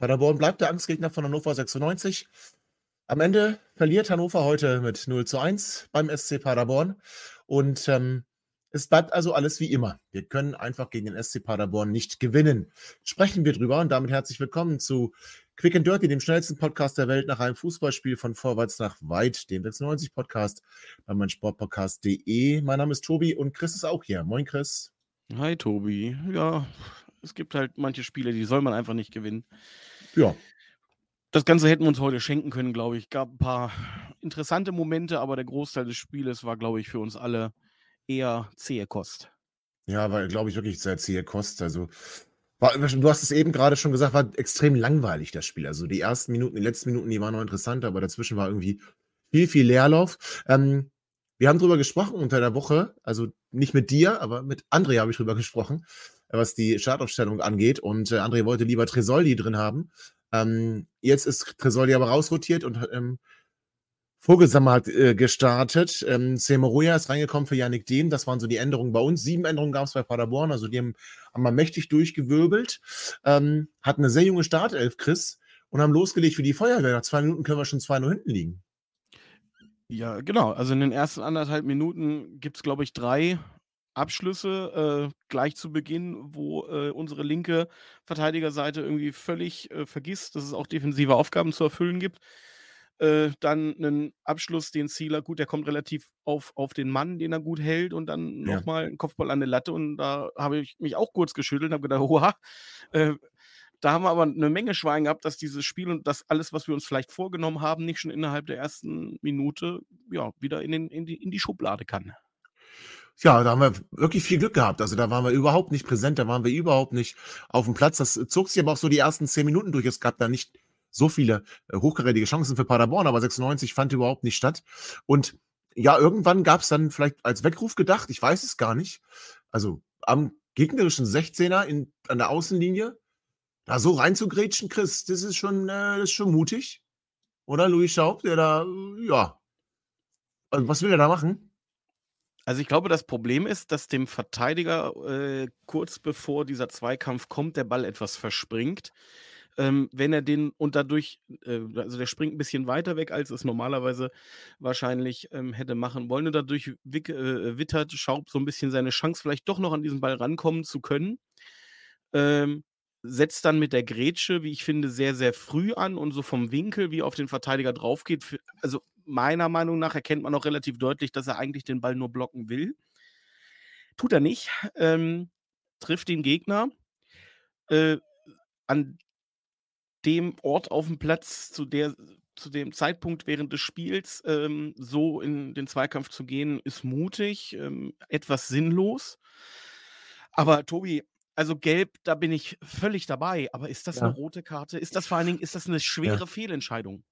Paderborn bleibt der Angstgegner von Hannover 96. Am Ende verliert Hannover heute mit 0 zu 1 beim SC Paderborn. Und ähm, es bleibt also alles wie immer. Wir können einfach gegen den SC Paderborn nicht gewinnen. Sprechen wir drüber und damit herzlich willkommen zu Quick and Dirty, dem schnellsten Podcast der Welt nach einem Fußballspiel von vorwärts nach weit, dem 96 Podcast bei meinsportpodcast.de. Mein Name ist Tobi und Chris ist auch hier. Moin Chris. Hi Tobi. Ja, es gibt halt manche Spiele, die soll man einfach nicht gewinnen. Ja. Das Ganze hätten wir uns heute schenken können, glaube ich. Gab ein paar interessante Momente, aber der Großteil des Spieles war, glaube ich, für uns alle eher zähe Kost. Ja, war, glaube ich, wirklich sehr zähe Kost. Also, war, du hast es eben gerade schon gesagt, war extrem langweilig, das Spiel. Also, die ersten Minuten, die letzten Minuten, die waren noch interessant, aber dazwischen war irgendwie viel, viel Leerlauf. Ähm, wir haben drüber gesprochen unter der Woche, also nicht mit dir, aber mit André habe ich drüber gesprochen was die Startaufstellung angeht. Und äh, André wollte lieber Tresoldi drin haben. Ähm, jetzt ist Tresoldi aber rausrotiert und ähm, Vogelsammer hat äh, gestartet. Ähm, Semeroya ist reingekommen für Yannick Dehm. Das waren so die Änderungen bei uns. Sieben Änderungen gab es bei Paderborn. Also die haben, haben wir mächtig durchgewirbelt. Ähm, hatten eine sehr junge Startelf, Chris, und haben losgelegt für die Feuerwehr. Nach zwei Minuten können wir schon zwei nur hinten liegen. Ja, genau. Also in den ersten anderthalb Minuten gibt es, glaube ich, drei Abschlüsse äh, gleich zu Beginn, wo äh, unsere linke Verteidigerseite irgendwie völlig äh, vergisst, dass es auch defensive Aufgaben zu erfüllen gibt. Äh, dann einen Abschluss, den Zieler, gut, der kommt relativ auf, auf den Mann, den er gut hält und dann ja. nochmal ein Kopfball an der Latte und da habe ich mich auch kurz geschüttelt und habe gedacht, oha, äh, da haben wir aber eine Menge Schwein gehabt, dass dieses Spiel und das alles, was wir uns vielleicht vorgenommen haben, nicht schon innerhalb der ersten Minute ja, wieder in, den, in, die, in die Schublade kann. Ja, da haben wir wirklich viel Glück gehabt. Also da waren wir überhaupt nicht präsent, da waren wir überhaupt nicht auf dem Platz. Das zog sich aber auch so die ersten zehn Minuten durch. Es gab da nicht so viele äh, hochkarätige Chancen für Paderborn, aber 96 fand überhaupt nicht statt. Und ja, irgendwann gab es dann vielleicht als Weckruf gedacht, ich weiß es gar nicht. Also am gegnerischen 16er in, an der Außenlinie, da so reinzugrätschen, Chris, das ist schon, äh, das ist schon mutig. Oder Louis Schaub, der da, ja. Also, was will er da machen? Also ich glaube, das Problem ist, dass dem Verteidiger äh, kurz bevor dieser Zweikampf kommt, der Ball etwas verspringt. Ähm, wenn er den und dadurch, äh, also der springt ein bisschen weiter weg, als es normalerweise wahrscheinlich ähm, hätte machen wollen. Und dadurch wick, äh, wittert Schaub so ein bisschen seine Chance, vielleicht doch noch an diesen Ball rankommen zu können. Ähm, setzt dann mit der Grätsche, wie ich finde, sehr, sehr früh an und so vom Winkel, wie auf den Verteidiger drauf geht. Also meiner Meinung nach erkennt man auch relativ deutlich, dass er eigentlich den Ball nur blocken will. Tut er nicht. Ähm, trifft den Gegner. Äh, an dem Ort auf dem Platz, zu, der, zu dem Zeitpunkt während des Spiels, ähm, so in den Zweikampf zu gehen, ist mutig, ähm, etwas sinnlos. Aber Tobi, also gelb, da bin ich völlig dabei. Aber ist das ja. eine rote Karte? Ist das vor allen Dingen, ist das eine schwere ja. Fehlentscheidung?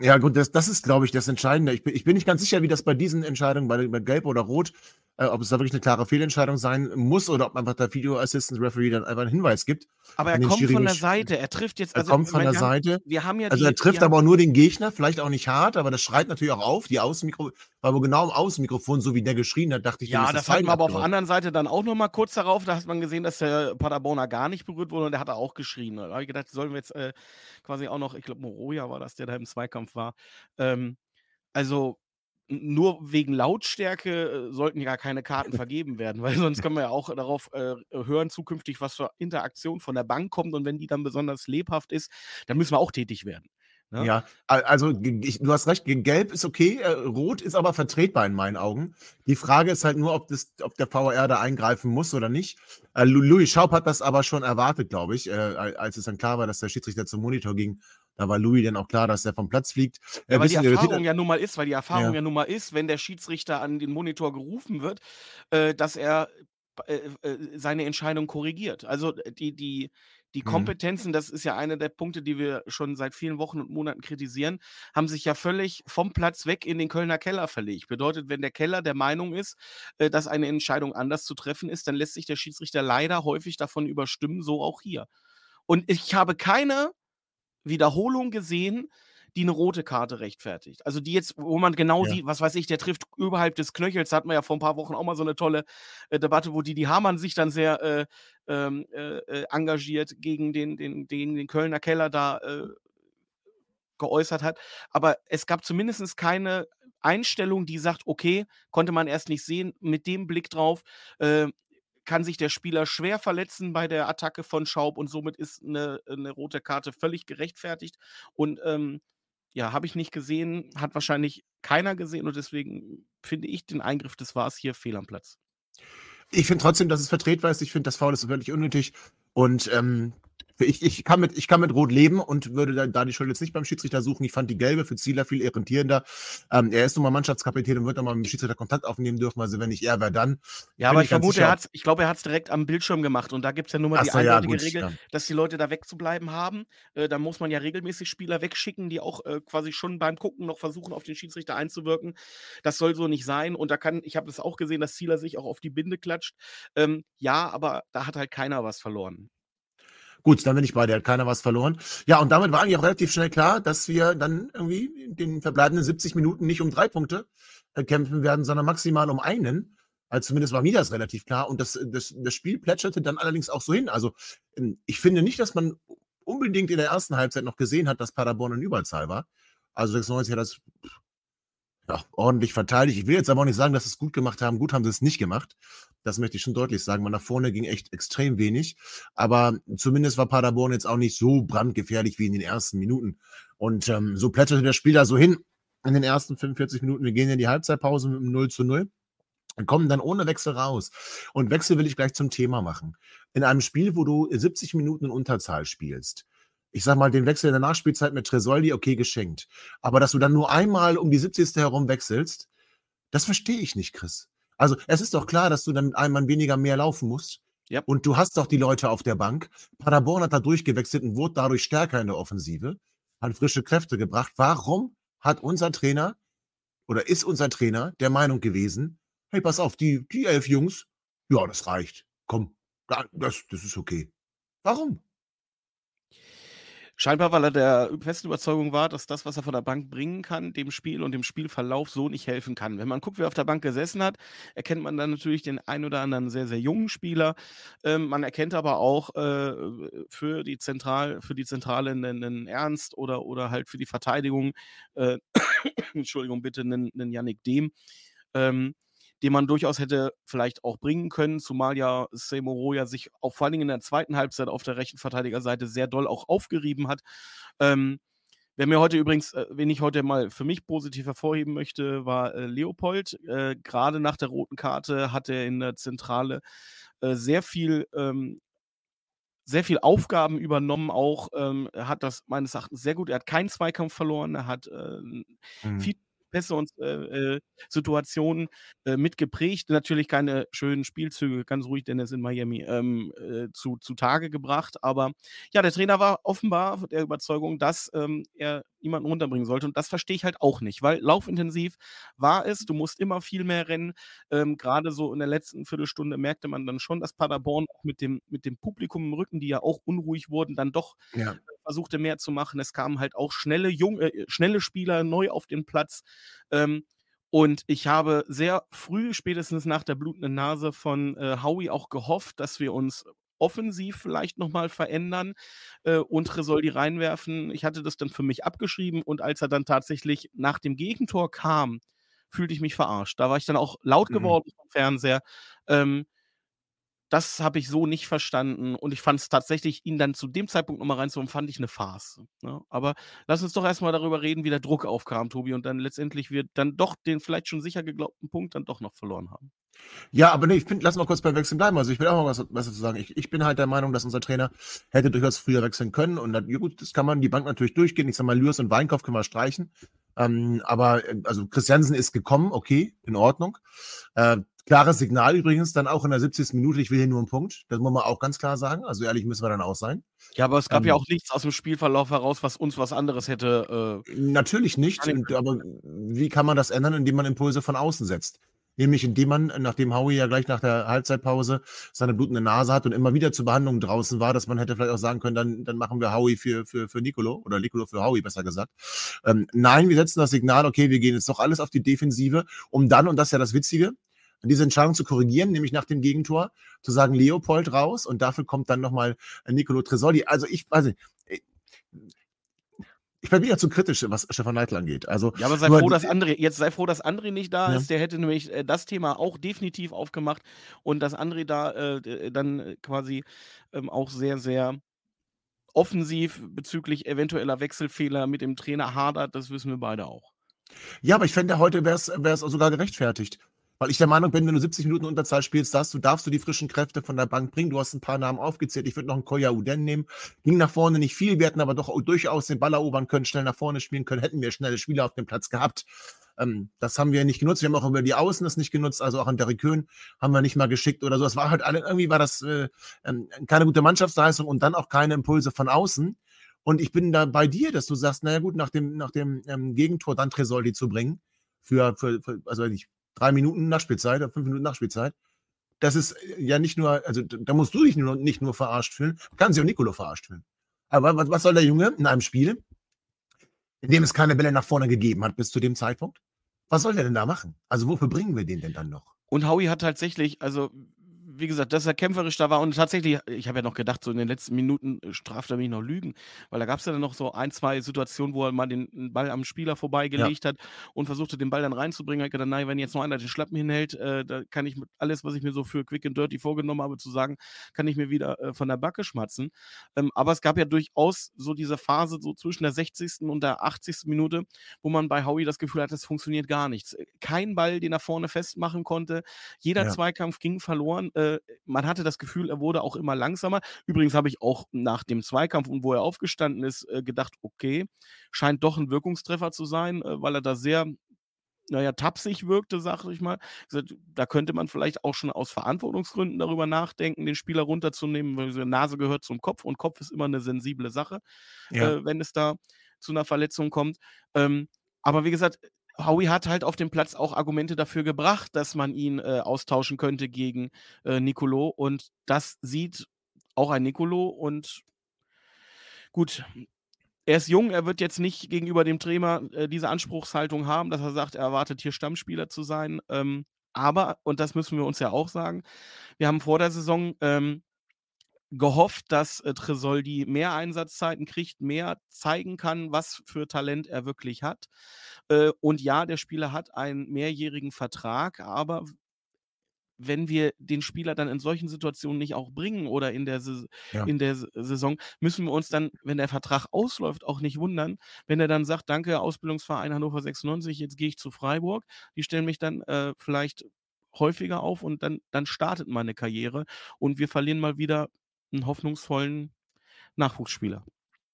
Ja, gut, das, das ist, glaube ich, das Entscheidende. Ich bin, ich bin nicht ganz sicher, wie das bei diesen Entscheidungen, bei, bei Gelb oder Rot, äh, ob es da wirklich eine klare Fehlentscheidung sein muss oder ob einfach der Video Assistant Referee dann einfach einen Hinweis gibt. Aber er kommt von der Seite, er trifft jetzt. Also, er kommt von der wir Seite. Haben, wir haben ja also er trifft aber auch nur den Gegner, vielleicht auch nicht hart, aber das schreit natürlich auch auf. Die Außenmikro, weil wo genau im Außenmikrofon, so wie der geschrien hat, dachte ich, ja, das hatten wir aber auf der anderen Seite dann auch nochmal kurz darauf. Da hat man gesehen, dass der Paderborner gar nicht berührt wurde und der hat auch geschrien. Da habe ich gedacht, sollen wir jetzt äh, quasi auch noch, ich glaube, Moroja war das, der da im Zweikampf war. Ähm, also nur wegen Lautstärke äh, sollten ja keine Karten vergeben werden, weil sonst können wir ja auch darauf äh, hören, zukünftig, was für Interaktion von der Bank kommt und wenn die dann besonders lebhaft ist, dann müssen wir auch tätig werden. Ne? Ja, also ich, du hast recht, gelb ist okay, äh, rot ist aber vertretbar in meinen Augen. Die Frage ist halt nur, ob, das, ob der VR da eingreifen muss oder nicht. Äh, Louis Schaub hat das aber schon erwartet, glaube ich, äh, als es dann klar war, dass der Schiedsrichter zum Monitor ging da war Louis dann auch klar, dass er vom Platz fliegt. Ja, weil die Erfahrung ja nun mal ist, weil die Erfahrung ja. ja nun mal ist, wenn der Schiedsrichter an den Monitor gerufen wird, äh, dass er äh, äh, seine Entscheidung korrigiert. Also die, die, die mhm. Kompetenzen, das ist ja einer der Punkte, die wir schon seit vielen Wochen und Monaten kritisieren, haben sich ja völlig vom Platz weg in den Kölner Keller verlegt. Bedeutet, wenn der Keller der Meinung ist, äh, dass eine Entscheidung anders zu treffen ist, dann lässt sich der Schiedsrichter leider häufig davon überstimmen, so auch hier. Und ich habe keine Wiederholung gesehen, die eine rote Karte rechtfertigt. Also die jetzt, wo man genau ja. sieht, was weiß ich, der trifft überhalb des Knöchels. Da hatten wir ja vor ein paar Wochen auch mal so eine tolle äh, Debatte, wo die, die Hamann sich dann sehr äh, ähm, äh, äh, engagiert gegen den, den, den, den Kölner Keller da äh, geäußert hat. Aber es gab zumindest keine Einstellung, die sagt, okay, konnte man erst nicht sehen, mit dem Blick drauf, äh, kann sich der Spieler schwer verletzen bei der Attacke von Schaub und somit ist eine, eine rote Karte völlig gerechtfertigt. Und ähm, ja, habe ich nicht gesehen, hat wahrscheinlich keiner gesehen und deswegen finde ich den Eingriff des Wars hier fehl am Platz. Ich finde trotzdem, dass es vertretbar ist. Ich finde, das Foul ist völlig unnötig. Und ähm, ich, ich, kann mit, ich kann mit Rot leben und würde da, da, die Schuld jetzt nicht beim Schiedsrichter suchen. Ich fand die gelbe für Zieler viel irritierender. Ähm, er ist nun mal Mannschaftskapitän und wird dann mal mit dem Schiedsrichter Kontakt aufnehmen dürfen. Also wenn nicht er, wer dann? Ja, aber ich, vermute, er hat's, ich glaube, er hat es direkt am Bildschirm gemacht. Und da gibt es ja nur mal die so, eindeutige ja, Regel, ja. dass die Leute da wegzubleiben haben. Äh, da muss man ja regelmäßig Spieler wegschicken, die auch äh, quasi schon beim Gucken noch versuchen, auf den Schiedsrichter einzuwirken. Das soll so nicht sein. Und da kann, ich habe es auch gesehen, dass Zieler sich auch auf die Binde klatscht. Ähm, ja, aber da hat halt keiner was verloren. Gut, dann bin ich bei dir, hat keiner was verloren. Ja, und damit war eigentlich auch relativ schnell klar, dass wir dann irgendwie in den verbleibenden 70 Minuten nicht um drei Punkte äh, kämpfen werden, sondern maximal um einen. Also zumindest war mir das relativ klar. Und das, das, das Spiel plätscherte dann allerdings auch so hin. Also ähm, ich finde nicht, dass man unbedingt in der ersten Halbzeit noch gesehen hat, dass Paderborn in Überzahl war. Also 96 hat das ja, ordentlich verteidigt. Ich will jetzt aber auch nicht sagen, dass sie es gut gemacht haben. Gut haben sie es nicht gemacht. Das möchte ich schon deutlich sagen, weil nach vorne ging echt extrem wenig. Aber zumindest war Paderborn jetzt auch nicht so brandgefährlich wie in den ersten Minuten. Und ähm, so plätterte das Spiel da so hin in den ersten 45 Minuten. Wir gehen in die Halbzeitpause mit einem 0 zu 0 und kommen dann ohne Wechsel raus. Und Wechsel will ich gleich zum Thema machen. In einem Spiel, wo du 70 Minuten in Unterzahl spielst, ich sag mal, den Wechsel in der Nachspielzeit mit Tresoldi, okay, geschenkt. Aber dass du dann nur einmal um die 70. herum wechselst, das verstehe ich nicht, Chris. Also, es ist doch klar, dass du dann mit einem Mann weniger mehr laufen musst. Ja. Und du hast doch die Leute auf der Bank. Paderborn hat da durchgewechselt und wurde dadurch stärker in der Offensive, hat frische Kräfte gebracht. Warum hat unser Trainer oder ist unser Trainer der Meinung gewesen, hey, pass auf, die, die elf Jungs, ja, das reicht. Komm, das, das ist okay. Warum? Scheinbar, weil er der festen Überzeugung war, dass das, was er von der Bank bringen kann, dem Spiel und dem Spielverlauf so nicht helfen kann. Wenn man guckt, wer auf der Bank gesessen hat, erkennt man dann natürlich den ein oder anderen sehr, sehr jungen Spieler. Ähm, man erkennt aber auch äh, für die Zentral, für die Zentrale einen, einen, Ernst oder, oder halt für die Verteidigung, äh, Entschuldigung, bitte einen, einen Yannick Dehm. Ähm, den man durchaus hätte vielleicht auch bringen können, zumal ja Seymour ja sich auch vor allen Dingen in der zweiten Halbzeit auf der rechten Verteidigerseite sehr doll auch aufgerieben hat. Ähm, Wer mir heute übrigens, äh, wen ich heute mal für mich positiv hervorheben möchte, war äh, Leopold. Äh, Gerade nach der roten Karte hat er in der Zentrale äh, sehr viel ähm, sehr viel Aufgaben übernommen auch. Ähm, er hat das meines Erachtens sehr gut. Er hat keinen Zweikampf verloren. Er hat äh, mhm. viel Pässe und äh, äh, Situationen äh, mitgeprägt. Natürlich keine schönen Spielzüge, ganz ruhig, denn ist in Miami ähm, äh, zu, zu Tage gebracht. Aber ja, der Trainer war offenbar der Überzeugung, dass ähm, er niemanden runterbringen sollte. Und das verstehe ich halt auch nicht, weil laufintensiv war es, du musst immer viel mehr rennen. Ähm, Gerade so in der letzten Viertelstunde merkte man dann schon, dass Paderborn auch mit dem, mit dem Publikum im Rücken, die ja auch unruhig wurden, dann doch ja. versuchte mehr zu machen. Es kamen halt auch schnelle, junge, äh, schnelle Spieler neu auf den Platz. Ähm, und ich habe sehr früh, spätestens nach der blutenden Nase von äh, Howie, auch gehofft, dass wir uns offensiv vielleicht nochmal verändern äh, und Resoldi reinwerfen. Ich hatte das dann für mich abgeschrieben und als er dann tatsächlich nach dem Gegentor kam, fühlte ich mich verarscht. Da war ich dann auch laut mhm. geworden mhm. vom Fernseher. Ähm, das habe ich so nicht verstanden und ich fand es tatsächlich, ihn dann zu dem Zeitpunkt nochmal reinzuholen, fand ich eine Farce. Ne? Aber lass uns doch erstmal darüber reden, wie der Druck aufkam, Tobi, und dann letztendlich wir dann doch den vielleicht schon sicher geglaubten Punkt dann doch noch verloren haben. Ja, aber nee, ich finde, lass mal kurz beim Wechseln bleiben. Also ich will auch mal was, was dazu sagen. Ich, ich bin halt der Meinung, dass unser Trainer hätte durchaus früher wechseln können. Und dann, ja gut, das kann man die Bank natürlich durchgehen. Ich sag mal, Lürs und Weinkauf können wir streichen. Ähm, aber äh, also Christiansen ist gekommen, okay, in Ordnung. Äh, klares Signal übrigens dann auch in der 70. Minute, ich will hier nur einen Punkt. Das muss man auch ganz klar sagen. Also ehrlich müssen wir dann auch sein. Ja, aber es gab ähm, ja auch nichts aus dem Spielverlauf heraus, was uns was anderes hätte. Äh, natürlich nicht. aber wie kann man das ändern, indem man Impulse von außen setzt? Nämlich indem man, nachdem Howie ja gleich nach der Halbzeitpause seine blutende Nase hat und immer wieder zur Behandlung draußen war, dass man hätte vielleicht auch sagen können, dann, dann machen wir Howie für, für, für Nicolo oder Nicolo für Howie, besser gesagt. Ähm, nein, wir setzen das Signal, okay, wir gehen jetzt doch alles auf die Defensive, um dann, und das ist ja das Witzige, diese Entscheidung zu korrigieren, nämlich nach dem Gegentor, zu sagen, Leopold raus und dafür kommt dann nochmal Nicolo Tresoldi. Also ich weiß nicht, ich bin wieder zu kritisch, was Stefan Neidl angeht. Also, ja, aber sei froh, dass André, jetzt sei froh, dass André nicht da ja. ist. Der hätte nämlich äh, das Thema auch definitiv aufgemacht und dass André da äh, dann quasi ähm, auch sehr, sehr offensiv bezüglich eventueller Wechselfehler mit dem Trainer hadert, das wissen wir beide auch. Ja, aber ich fände, heute wäre es sogar gerechtfertigt. Weil ich der Meinung bin, wenn du 70 Minuten Unterzahl spielst, darfst du, darfst du die frischen Kräfte von der Bank bringen. Du hast ein paar Namen aufgezählt. Ich würde noch einen Koya Uden nehmen. Ging nach vorne nicht viel. Wir hätten aber doch durchaus den Ball erobern können, schnell nach vorne spielen können. Hätten wir schnelle Spieler auf dem Platz gehabt. Ähm, das haben wir nicht genutzt. Wir haben auch über die Außen das nicht genutzt. Also auch an Derrick Köhn haben wir nicht mal geschickt oder so. Es war halt alle, irgendwie war das äh, ähm, keine gute Mannschaftsleistung und dann auch keine Impulse von außen. Und ich bin da bei dir, dass du sagst, naja gut, nach dem, nach dem ähm, Gegentor dann Tresoldi zu bringen, für, für, für also ich drei Minuten Nachspielzeit oder fünf Minuten Nachspielzeit. Das ist äh, ja nicht nur, also da musst du dich nur, nicht nur verarscht fühlen, kann sich auch Nicolo verarscht fühlen. Aber was, was soll der Junge in einem Spiel, in dem es keine Bälle nach vorne gegeben hat bis zu dem Zeitpunkt? Was soll der denn da machen? Also wofür bringen wir den denn dann noch? Und Howie hat tatsächlich, also wie gesagt, dass er kämpferisch da war und tatsächlich, ich habe ja noch gedacht, so in den letzten Minuten äh, straft er mich noch Lügen, weil da gab es ja dann noch so ein, zwei Situationen, wo er mal den Ball am Spieler vorbeigelegt ja. hat und versuchte, den Ball dann reinzubringen. Ich gedacht, nein, wenn jetzt noch einer den Schlappen hinhält, äh, da kann ich mit alles, was ich mir so für Quick and Dirty vorgenommen habe, zu sagen, kann ich mir wieder äh, von der Backe schmatzen. Ähm, aber es gab ja durchaus so diese Phase, so zwischen der 60. und der 80. Minute, wo man bei Howie das Gefühl hat, es funktioniert gar nichts. Kein Ball, den er vorne festmachen konnte. Jeder ja. Zweikampf ging verloren. Äh, äh, man hatte das Gefühl, er wurde auch immer langsamer. Übrigens habe ich auch nach dem Zweikampf und wo er aufgestanden ist, äh, gedacht, okay, scheint doch ein Wirkungstreffer zu sein, äh, weil er da sehr naja, tapsig wirkte, sag ich mal. Da könnte man vielleicht auch schon aus Verantwortungsgründen darüber nachdenken, den Spieler runterzunehmen, weil die Nase gehört zum Kopf und Kopf ist immer eine sensible Sache, ja. äh, wenn es da zu einer Verletzung kommt. Ähm, aber wie gesagt, Howie hat halt auf dem Platz auch Argumente dafür gebracht, dass man ihn äh, austauschen könnte gegen äh, Nicolo. Und das sieht auch ein Nicolo. Und gut, er ist jung, er wird jetzt nicht gegenüber dem Trainer äh, diese Anspruchshaltung haben, dass er sagt, er erwartet hier Stammspieler zu sein. Ähm, aber, und das müssen wir uns ja auch sagen, wir haben vor der Saison ähm, gehofft, dass äh, Tresoldi mehr Einsatzzeiten kriegt, mehr zeigen kann, was für Talent er wirklich hat. Äh, und ja, der Spieler hat einen mehrjährigen Vertrag, aber wenn wir den Spieler dann in solchen Situationen nicht auch bringen oder in der, ja. in der Saison, müssen wir uns dann, wenn der Vertrag ausläuft, auch nicht wundern, wenn er dann sagt, danke, Ausbildungsverein Hannover 96, jetzt gehe ich zu Freiburg. Die stellen mich dann äh, vielleicht häufiger auf und dann, dann startet meine Karriere und wir verlieren mal wieder einen hoffnungsvollen Nachwuchsspieler.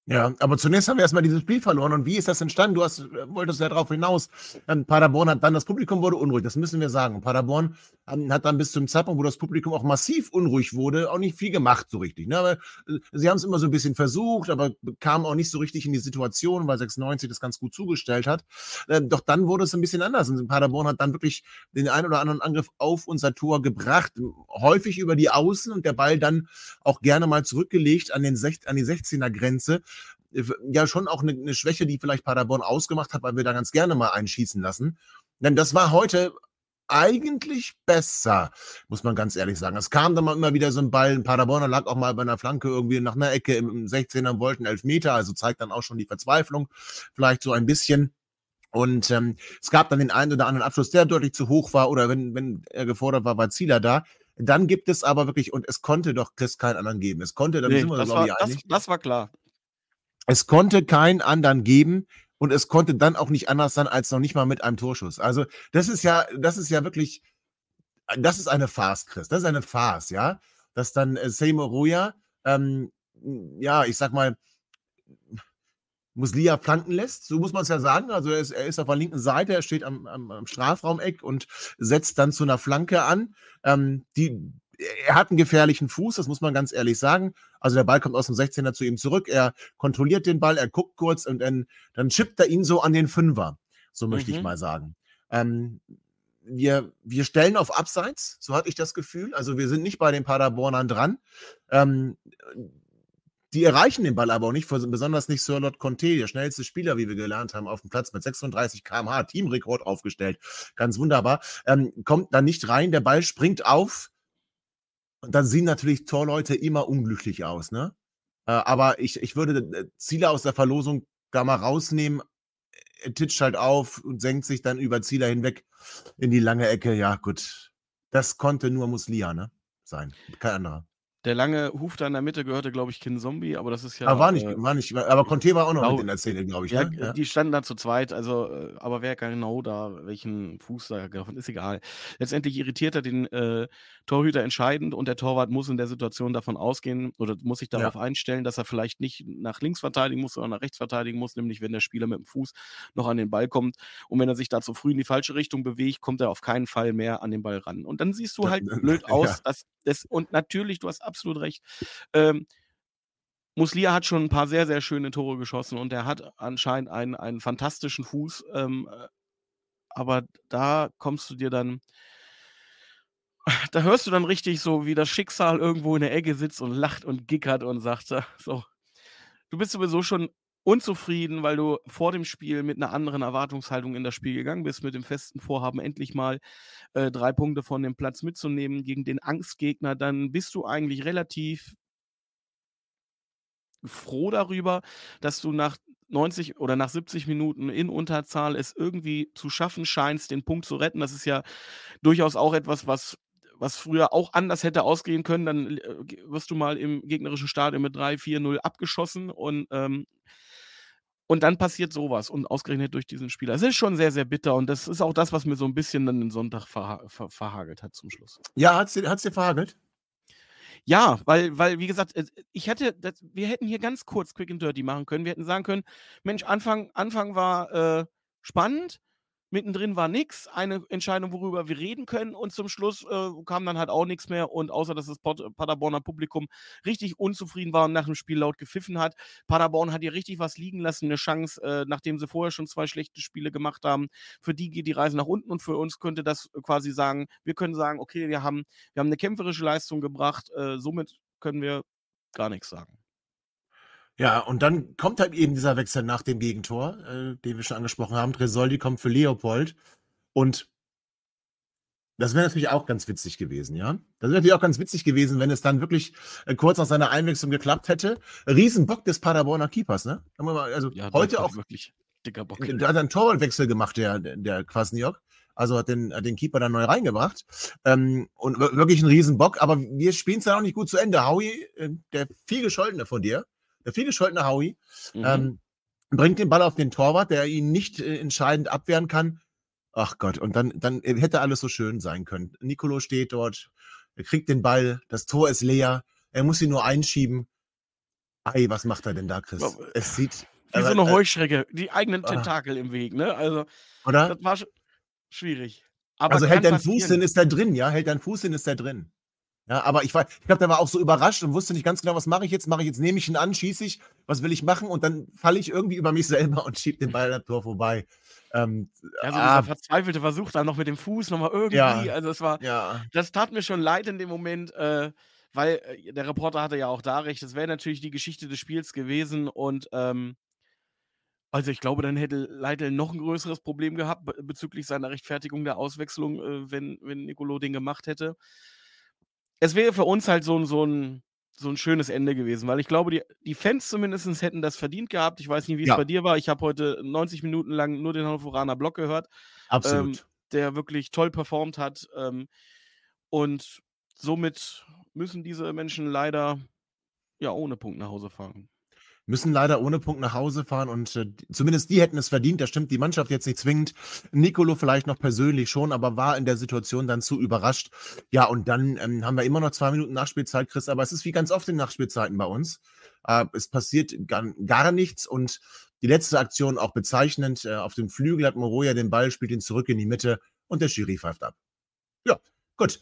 Ja, aber zunächst haben wir erstmal dieses Spiel verloren. Und wie ist das entstanden? Du hast, äh, wolltest ja darauf hinaus. Ähm, Paderborn hat dann, das Publikum wurde unruhig, das müssen wir sagen. Paderborn hat dann bis zum Zeitpunkt, wo das Publikum auch massiv unruhig wurde, auch nicht viel gemacht so richtig. Ne? Aber äh, sie haben es immer so ein bisschen versucht, aber kamen auch nicht so richtig in die Situation, weil 96 das ganz gut zugestellt hat. Ähm, doch dann wurde es ein bisschen anders. Und Paderborn hat dann wirklich den einen oder anderen Angriff auf unser Tor gebracht, häufig über die Außen und der Ball dann auch gerne mal zurückgelegt an, den an die 16er Grenze ja schon auch eine, eine, Schwäche, die vielleicht Paderborn ausgemacht hat, weil wir da ganz gerne mal einschießen lassen. Denn das war heute eigentlich besser, muss man ganz ehrlich sagen. Es kam dann mal immer wieder so ein Ball, ein Paderborner lag auch mal bei einer Flanke irgendwie nach einer Ecke im 16er, wollten elf Meter, also zeigt dann auch schon die Verzweiflung, vielleicht so ein bisschen. Und ähm, es gab dann den einen oder anderen Abschluss, der deutlich zu hoch war oder wenn, wenn er gefordert war, war Zieler da. Dann gibt es aber wirklich, und es konnte doch Chris keinen anderen geben. Es konnte, dann nee, sind wir, das, war, das, das war klar. Es konnte keinen anderen geben und es konnte dann auch nicht anders sein als noch nicht mal mit einem Torschuss. Also das ist ja, das ist ja wirklich, das ist eine Farce, Chris. Das ist eine Farce, ja. Dass dann äh, Seymour Roya, ähm, ja, ich sag mal, Muslia planken lässt. So muss man es ja sagen. Also er ist, er ist, auf der linken Seite, er steht am, am, am Strafraumeck und setzt dann zu einer Flanke an. Ähm, die, er hat einen gefährlichen Fuß, das muss man ganz ehrlich sagen. Also der Ball kommt aus dem 16er zu ihm zurück, er kontrolliert den Ball, er guckt kurz und dann, dann chippt er ihn so an den Fünfer. So möchte mhm. ich mal sagen. Ähm, wir, wir stellen auf Abseits, so hatte ich das Gefühl. Also wir sind nicht bei den Paderbornern dran. Ähm, die erreichen den Ball aber auch nicht, besonders nicht Sir Lord Conte, der schnellste Spieler, wie wir gelernt haben, auf dem Platz mit 36 km/h, Teamrekord aufgestellt. Ganz wunderbar. Ähm, kommt da nicht rein, der Ball springt auf. Und dann sehen natürlich Torleute immer unglücklich aus, ne? Äh, aber ich, ich würde äh, Ziele aus der Verlosung da mal rausnehmen. Er titscht halt auf und senkt sich dann über Zieler hinweg in die lange Ecke. Ja, gut. Das konnte nur Muslia, ne? Sein. Kein anderer. Der lange Huf da in der Mitte gehörte, glaube ich, Kin Zombie, aber das ist ja. Aber war nicht, äh, war nicht, aber Conte war auch noch mit in der Szene, glaube ich. Ja, ne? ja, die standen da zu zweit, also, äh, aber wer genau da, welchen Fuß da getroffen ist, egal. Letztendlich irritiert er den äh, Torhüter entscheidend und der Torwart muss in der Situation davon ausgehen oder muss sich darauf ja. einstellen, dass er vielleicht nicht nach links verteidigen muss, sondern nach rechts verteidigen muss, nämlich wenn der Spieler mit dem Fuß noch an den Ball kommt. Und wenn er sich da zu früh in die falsche Richtung bewegt, kommt er auf keinen Fall mehr an den Ball ran. Und dann siehst du halt blöd aus, dass das, und natürlich, du hast absolut recht. Ähm, Muslia hat schon ein paar sehr, sehr schöne Tore geschossen und er hat anscheinend einen, einen fantastischen Fuß. Ähm, äh, aber da kommst du dir dann, da hörst du dann richtig so, wie das Schicksal irgendwo in der Ecke sitzt und lacht und gickert und sagt, so, du bist sowieso schon unzufrieden, weil du vor dem Spiel mit einer anderen Erwartungshaltung in das Spiel gegangen bist, mit dem festen Vorhaben, endlich mal äh, drei Punkte von dem Platz mitzunehmen gegen den Angstgegner, dann bist du eigentlich relativ froh darüber, dass du nach 90 oder nach 70 Minuten in Unterzahl es irgendwie zu schaffen scheinst, den Punkt zu retten. Das ist ja durchaus auch etwas, was was früher auch anders hätte ausgehen können, dann äh, wirst du mal im gegnerischen Stadion mit 3, 4, 0 abgeschossen und ähm, und dann passiert sowas und ausgerechnet durch diesen Spieler. Es ist schon sehr, sehr bitter und das ist auch das, was mir so ein bisschen dann den Sonntag verha ver verhagelt hat zum Schluss. Ja, hat es dir, dir verhagelt? Ja, weil, weil, wie gesagt, ich hätte, das, wir hätten hier ganz kurz Quick and Dirty machen können. Wir hätten sagen können, Mensch, Anfang, Anfang war äh, spannend, Mittendrin war nichts, eine Entscheidung, worüber wir reden können und zum Schluss äh, kam dann halt auch nichts mehr und außer, dass das Paderborner Publikum richtig unzufrieden war und nach dem Spiel laut gepfiffen hat. Paderborn hat hier richtig was liegen lassen, eine Chance, äh, nachdem sie vorher schon zwei schlechte Spiele gemacht haben. Für die geht die Reise nach unten und für uns könnte das quasi sagen, wir können sagen, okay, wir haben, wir haben eine kämpferische Leistung gebracht, äh, somit können wir gar nichts sagen. Ja, und dann kommt halt eben dieser Wechsel nach dem Gegentor, äh, den wir schon angesprochen haben. Tresoldi kommt für Leopold. Und das wäre natürlich auch ganz witzig gewesen, ja. Das wäre natürlich auch ganz witzig gewesen, wenn es dann wirklich äh, kurz nach seiner Einwechslung geklappt hätte. Riesenbock des Paderborner Keepers, ne? Also ja, heute auch wirklich dicker Bock. Da hat einen Torwartwechsel gemacht, der, der Kwasniok. Also hat den, den Keeper dann neu reingebracht. Ähm, und wirklich ein Riesenbock. Aber wir spielen es dann auch nicht gut zu Ende. Howie, äh, der viel gescholtene von dir, der vielgescholtene Howie, mhm. ähm, bringt den Ball auf den Torwart, der ihn nicht äh, entscheidend abwehren kann. Ach Gott, und dann, dann hätte alles so schön sein können. Nicolo steht dort, er kriegt den Ball, das Tor ist leer, er muss ihn nur einschieben. Ei, was macht er denn da, Chris? Es sieht. Wie so eine äh, Heuschrecke, die eigenen ah. Tentakel ah. im Weg, ne? Also, Oder? das war schwierig. Aber also hält dein Fuß hin, ist er drin, ja? Hält dein Fuß hin, ist er drin. Ja, aber ich, war, ich glaube, der war auch so überrascht und wusste nicht ganz genau, was mache ich jetzt? Mache ich jetzt, nehme ich ihn an, schieße ich, was will ich machen? Und dann falle ich irgendwie über mich selber und schiebe den Ball am Tor vorbei. Ähm, ja, so ah, dieser verzweifelte Versuch dann noch mit dem Fuß nochmal irgendwie. Ja, also es war, ja. das tat mir schon leid in dem Moment, äh, weil äh, der Reporter hatte ja auch da recht. Das wäre natürlich die Geschichte des Spiels gewesen und ähm, also ich glaube, dann hätte Leitl noch ein größeres Problem gehabt bezüglich seiner Rechtfertigung der Auswechslung, äh, wenn, wenn Nicolo den gemacht hätte es wäre für uns halt so, ein, so, ein, so ein schönes Ende gewesen, weil ich glaube, die, die Fans zumindest hätten das verdient gehabt. Ich weiß nicht, wie es ja. bei dir war. Ich habe heute 90 Minuten lang nur den Hannoveraner Block gehört. Absolut. Ähm, der wirklich toll performt hat. Ähm, und somit müssen diese Menschen leider ja ohne Punkt nach Hause fahren müssen leider ohne Punkt nach Hause fahren und äh, zumindest die hätten es verdient. Das stimmt die Mannschaft jetzt nicht zwingend. Nicolo vielleicht noch persönlich schon, aber war in der Situation dann zu überrascht. Ja, und dann ähm, haben wir immer noch zwei Minuten Nachspielzeit, Chris, aber es ist wie ganz oft in Nachspielzeiten bei uns. Äh, es passiert gar, gar nichts und die letzte Aktion auch bezeichnend. Äh, auf dem Flügel hat Moroja den Ball, spielt ihn zurück in die Mitte und der Schiri pfeift ab. Ja, gut.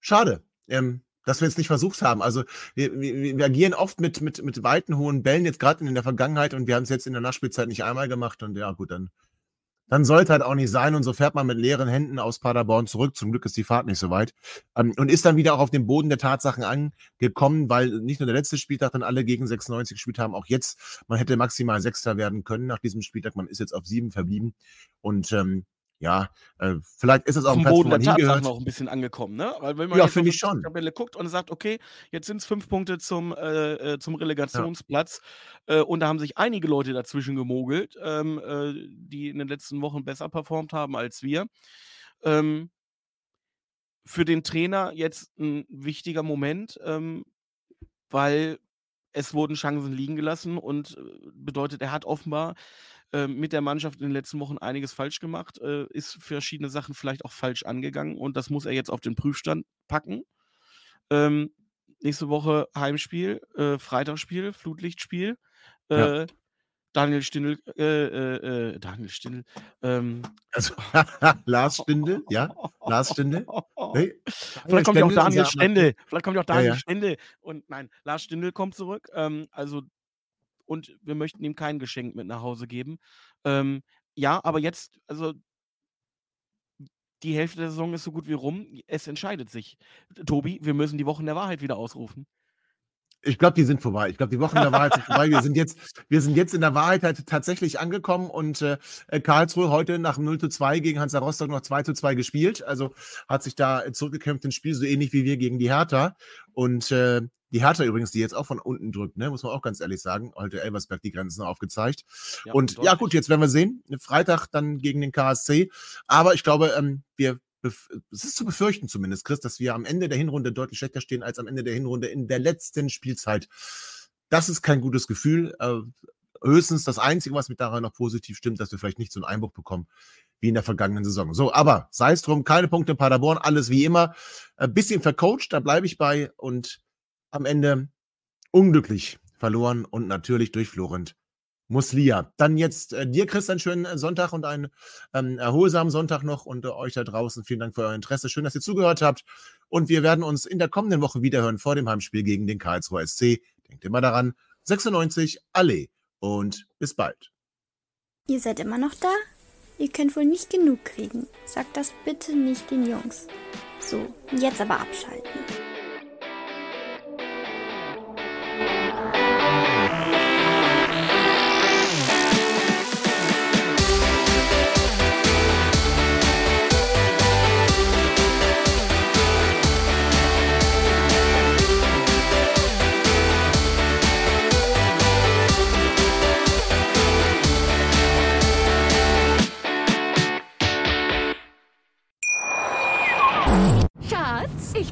Schade. Ähm, dass wir es nicht versucht haben. Also wir, wir, wir agieren oft mit, mit, mit weiten, hohen Bällen, jetzt gerade in der Vergangenheit und wir haben es jetzt in der Nachspielzeit nicht einmal gemacht und ja gut, dann, dann sollte halt auch nicht sein und so fährt man mit leeren Händen aus Paderborn zurück. Zum Glück ist die Fahrt nicht so weit ähm, und ist dann wieder auch auf den Boden der Tatsachen angekommen, weil nicht nur der letzte Spieltag dann alle gegen 96 gespielt haben, auch jetzt, man hätte maximal Sechster werden können nach diesem Spieltag, man ist jetzt auf sieben verblieben und ähm, ja, äh, vielleicht ist es auch ein Platz, Boden wo man der hingehört. noch ein bisschen angekommen, ne? Weil wenn man ja, finde ich schon. Tabelle guckt und sagt, okay, jetzt sind es fünf Punkte zum, äh, äh zum Relegationsplatz ja. äh, und da haben sich einige Leute dazwischen gemogelt, ähm, äh, die in den letzten Wochen besser performt haben als wir. Ähm, für den Trainer jetzt ein wichtiger Moment, ähm, weil es wurden Chancen liegen gelassen und äh, bedeutet, er hat offenbar äh, mit der Mannschaft in den letzten Wochen einiges falsch gemacht, äh, ist verschiedene Sachen vielleicht auch falsch angegangen und das muss er jetzt auf den Prüfstand packen. Ähm, nächste Woche Heimspiel, äh, Freitagsspiel, Flutlichtspiel. Ja. Äh, Daniel Stindl, äh, Daniel Stindl, ähm, also, Lars Stindl, ja, Lars Stindl. Hey, Vielleicht kommt ja auch Daniel Stendel, vielleicht kommt ja auch Daniel ja. Stendel und nein, Lars Stindl kommt zurück, ähm, also und wir möchten ihm kein Geschenk mit nach Hause geben. Ähm, ja, aber jetzt, also die Hälfte der Saison ist so gut wie rum. Es entscheidet sich. Tobi, wir müssen die Wochen der Wahrheit wieder ausrufen. Ich glaube, die sind vorbei. Ich glaube, die Wochen der Wahrheit sind vorbei. Wir sind jetzt, wir sind jetzt in der Wahrheit halt tatsächlich angekommen und äh, Karlsruhe heute nach 0 zu 2 gegen Hansa Rostock noch 2 zu 2 gespielt. Also hat sich da zurückgekämpft ins Spiel, so ähnlich wie wir gegen die Hertha. Und äh, die Hertha übrigens, die jetzt auch von unten drückt, ne, muss man auch ganz ehrlich sagen. Heute Elversberg die Grenzen aufgezeigt. Ja, und ja, gut, jetzt werden wir sehen. Freitag dann gegen den KSC. Aber ich glaube, ähm, wir es ist zu befürchten zumindest, Chris, dass wir am Ende der Hinrunde deutlich schlechter stehen als am Ende der Hinrunde in der letzten Spielzeit. Das ist kein gutes Gefühl. Äh, höchstens das Einzige, was mit daran noch positiv stimmt, dass wir vielleicht nicht so einen Einbruch bekommen wie in der vergangenen Saison. So, aber sei es drum, keine Punkte in Paderborn, alles wie immer. Ein bisschen vercoacht, da bleibe ich bei und am Ende unglücklich verloren und natürlich durch Florent Muslia. Dann jetzt äh, dir, Chris, einen schönen äh, Sonntag und einen ähm, erholsamen Sonntag noch und äh, euch da draußen vielen Dank für euer Interesse. Schön, dass ihr zugehört habt. Und wir werden uns in der kommenden Woche wiederhören vor dem Heimspiel gegen den Karlsruher SC. Denkt immer daran, 96 Allee und bis bald. Ihr seid immer noch da? Ihr könnt wohl nicht genug kriegen. Sagt das bitte nicht den Jungs. So, jetzt aber abschalten.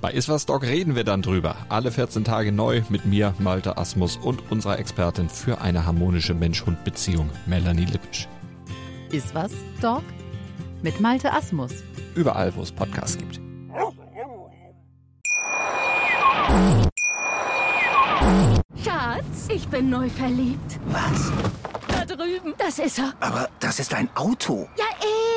Bei Iswas Dog reden wir dann drüber. Alle 14 Tage neu mit mir, Malte Asmus und unserer Expertin für eine harmonische Mensch-Hund-Beziehung, Melanie Lippisch. Iswas Dog mit Malte Asmus. Überall, wo es Podcasts gibt. Schatz, ich bin neu verliebt. Was? Da drüben. Das ist er. Aber das ist ein Auto. Ja,